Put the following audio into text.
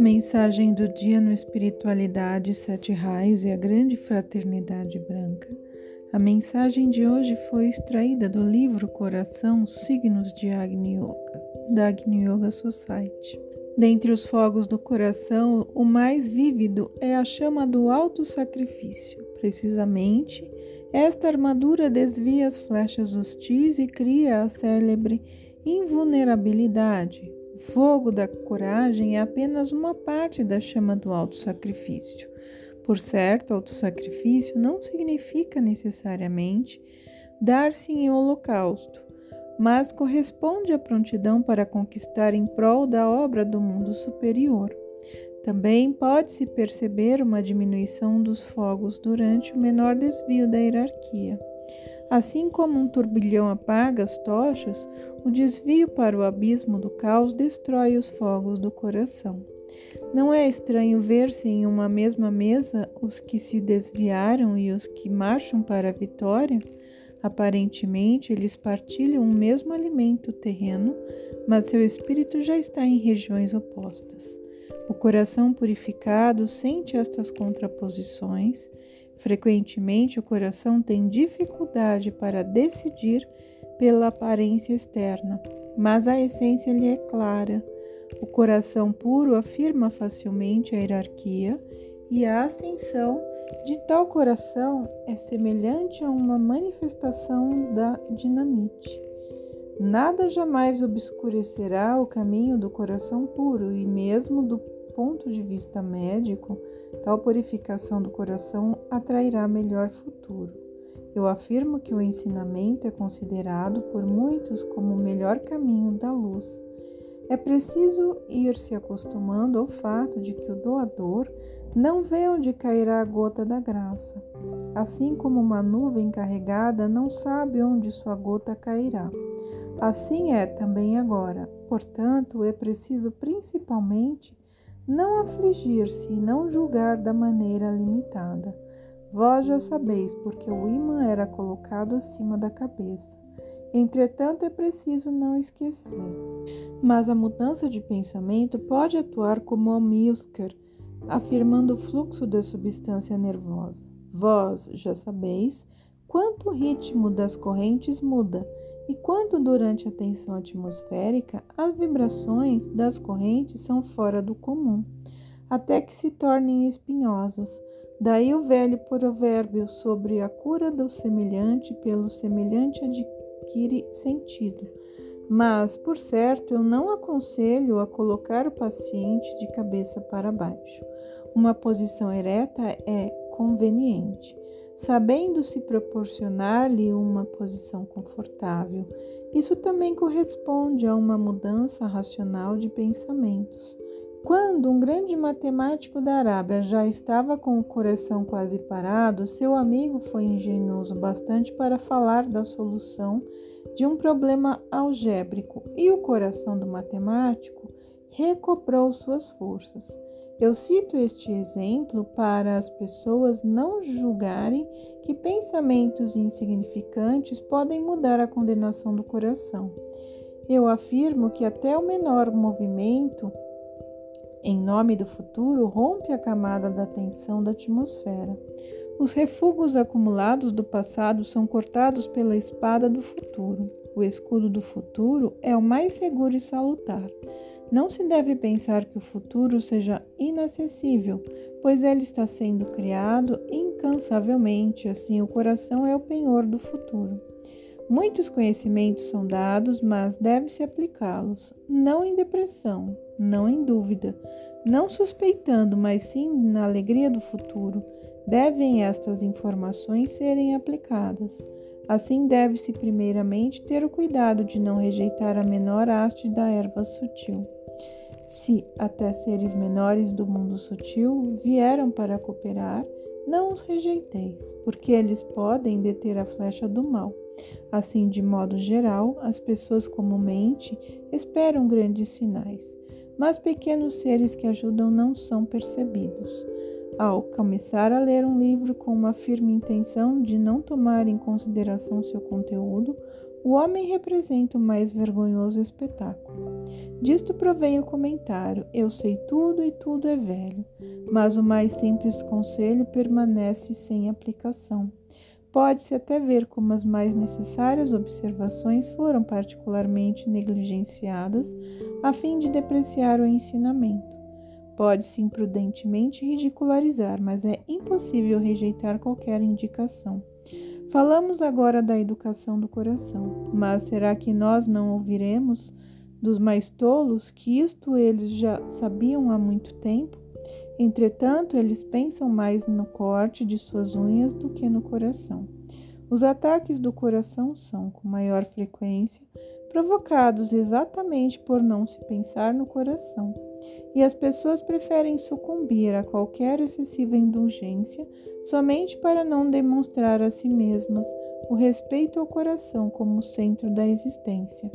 Mensagem do dia no Espiritualidade, Sete Raios e a Grande Fraternidade Branca. A mensagem de hoje foi extraída do livro Coração Signos de Agni Yoga, da Agni Yoga Society. Dentre os fogos do coração, o mais vívido é a chama do alto sacrifício. Precisamente, esta armadura desvia as flechas hostis e cria a célebre invulnerabilidade, fogo da coragem é apenas uma parte da chama do auto-sacrifício. Por certo, auto-sacrifício não significa necessariamente dar-se em holocausto, mas corresponde à prontidão para conquistar em prol da obra do mundo superior. Também pode-se perceber uma diminuição dos fogos durante o menor desvio da hierarquia. Assim como um turbilhão apaga as tochas, o desvio para o abismo do caos destrói os fogos do coração. Não é estranho ver-se em uma mesma mesa os que se desviaram e os que marcham para a vitória? Aparentemente, eles partilham o mesmo alimento terreno, mas seu espírito já está em regiões opostas. O coração purificado sente estas contraposições Frequentemente, o coração tem dificuldade para decidir pela aparência externa, mas a essência lhe é clara. O coração puro afirma facilmente a hierarquia e a ascensão de tal coração é semelhante a uma manifestação da dinamite. Nada jamais obscurecerá o caminho do coração puro e mesmo do ponto de vista médico, tal purificação do coração atrairá melhor futuro. Eu afirmo que o ensinamento é considerado por muitos como o melhor caminho da luz. É preciso ir se acostumando ao fato de que o doador não vê onde cairá a gota da graça, assim como uma nuvem carregada não sabe onde sua gota cairá. Assim é também agora. Portanto, é preciso principalmente não afligir-se e não julgar da maneira limitada. Vós já sabeis, porque o imã era colocado acima da cabeça. Entretanto, é preciso não esquecer. Mas a mudança de pensamento pode atuar como almíscar, afirmando o fluxo da substância nervosa. Vós já sabeis quanto o ritmo das correntes muda e quanto durante a tensão atmosférica as vibrações das correntes são fora do comum, até que se tornem espinhosas. Daí o velho provérbio sobre a cura do semelhante pelo semelhante adquire sentido. Mas, por certo, eu não aconselho a colocar o paciente de cabeça para baixo. Uma posição ereta é conveniente sabendo se proporcionar-lhe uma posição confortável. Isso também corresponde a uma mudança racional de pensamentos. Quando um grande matemático da Arábia já estava com o coração quase parado, seu amigo foi engenhoso bastante para falar da solução de um problema algébrico e o coração do matemático recobrou suas forças. Eu cito este exemplo para as pessoas não julgarem que pensamentos insignificantes podem mudar a condenação do coração. Eu afirmo que até o menor movimento em nome do futuro rompe a camada da tensão da atmosfera. Os refugos acumulados do passado são cortados pela espada do futuro. O escudo do futuro é o mais seguro e salutar. Não se deve pensar que o futuro seja inacessível, pois ele está sendo criado incansavelmente, assim o coração é o penhor do futuro. Muitos conhecimentos são dados, mas deve-se aplicá-los, não em depressão, não em dúvida, não suspeitando, mas sim na alegria do futuro. Devem estas informações serem aplicadas. Assim, deve-se primeiramente ter o cuidado de não rejeitar a menor haste da erva sutil. Se até seres menores do mundo sutil vieram para cooperar, não os rejeiteis, porque eles podem deter a flecha do mal. Assim, de modo geral, as pessoas comumente esperam grandes sinais, mas pequenos seres que ajudam não são percebidos. Ao começar a ler um livro com uma firme intenção de não tomar em consideração seu conteúdo, o homem representa o mais vergonhoso espetáculo. Disto provém o comentário: Eu sei tudo e tudo é velho, mas o mais simples conselho permanece sem aplicação. Pode-se até ver como as mais necessárias observações foram particularmente negligenciadas a fim de depreciar o ensinamento. Pode-se imprudentemente ridicularizar, mas é impossível rejeitar qualquer indicação. Falamos agora da educação do coração, mas será que nós não ouviremos? dos mais tolos que isto eles já sabiam há muito tempo. Entretanto, eles pensam mais no corte de suas unhas do que no coração. Os ataques do coração são, com maior frequência, provocados exatamente por não se pensar no coração, e as pessoas preferem sucumbir a qualquer excessiva indulgência somente para não demonstrar a si mesmas o respeito ao coração como centro da existência.